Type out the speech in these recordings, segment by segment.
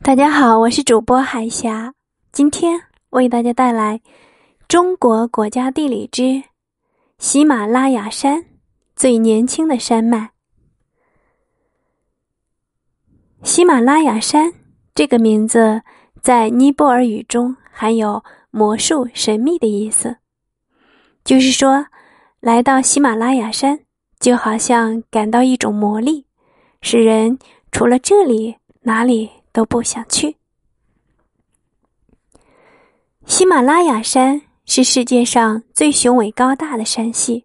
大家好，我是主播海霞，今天为大家带来《中国国家地理之喜马拉雅山最年轻的山脉》。喜马拉雅山这个名字在尼泊尔语中含有魔术、神秘的意思，就是说，来到喜马拉雅山，就好像感到一种魔力，使人除了这里，哪里。都不想去。喜马拉雅山是世界上最雄伟高大的山系，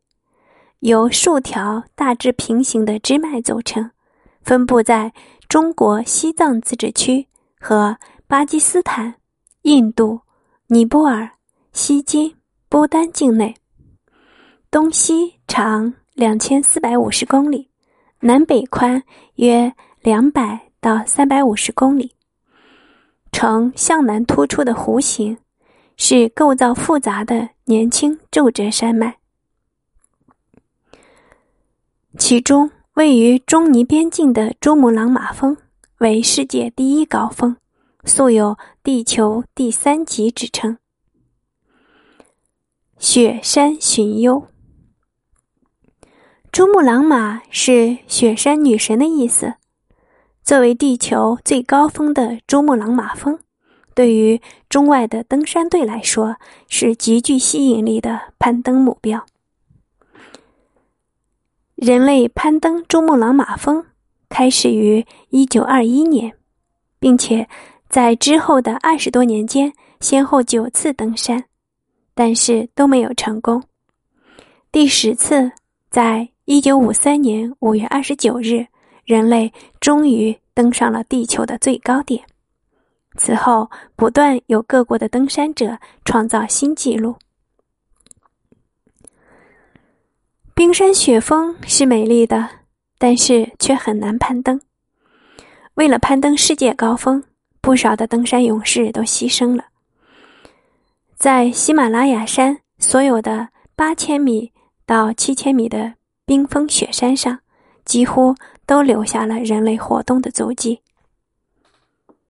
由数条大致平行的支脉组成，分布在中国西藏自治区和巴基斯坦、印度、尼泊尔、西金、不丹境内。东西长两千四百五十公里，南北宽约两百。到三百五十公里，呈向南突出的弧形，是构造复杂的年轻皱褶山脉。其中位于中尼边境的珠穆朗玛峰为世界第一高峰，素有“地球第三极”之称。雪山寻幽，珠穆朗玛是雪山女神的意思。作为地球最高峰的珠穆朗玛峰，对于中外的登山队来说是极具吸引力的攀登目标。人类攀登珠穆朗玛峰开始于一九二一年，并且在之后的二十多年间，先后九次登山，但是都没有成功。第十次在一九五三年五月二十九日。人类终于登上了地球的最高点。此后，不断有各国的登山者创造新纪录。冰山雪峰是美丽的，但是却很难攀登。为了攀登世界高峰，不少的登山勇士都牺牲了。在喜马拉雅山所有的八千米到七千米的冰封雪山上，几乎。都留下了人类活动的足迹。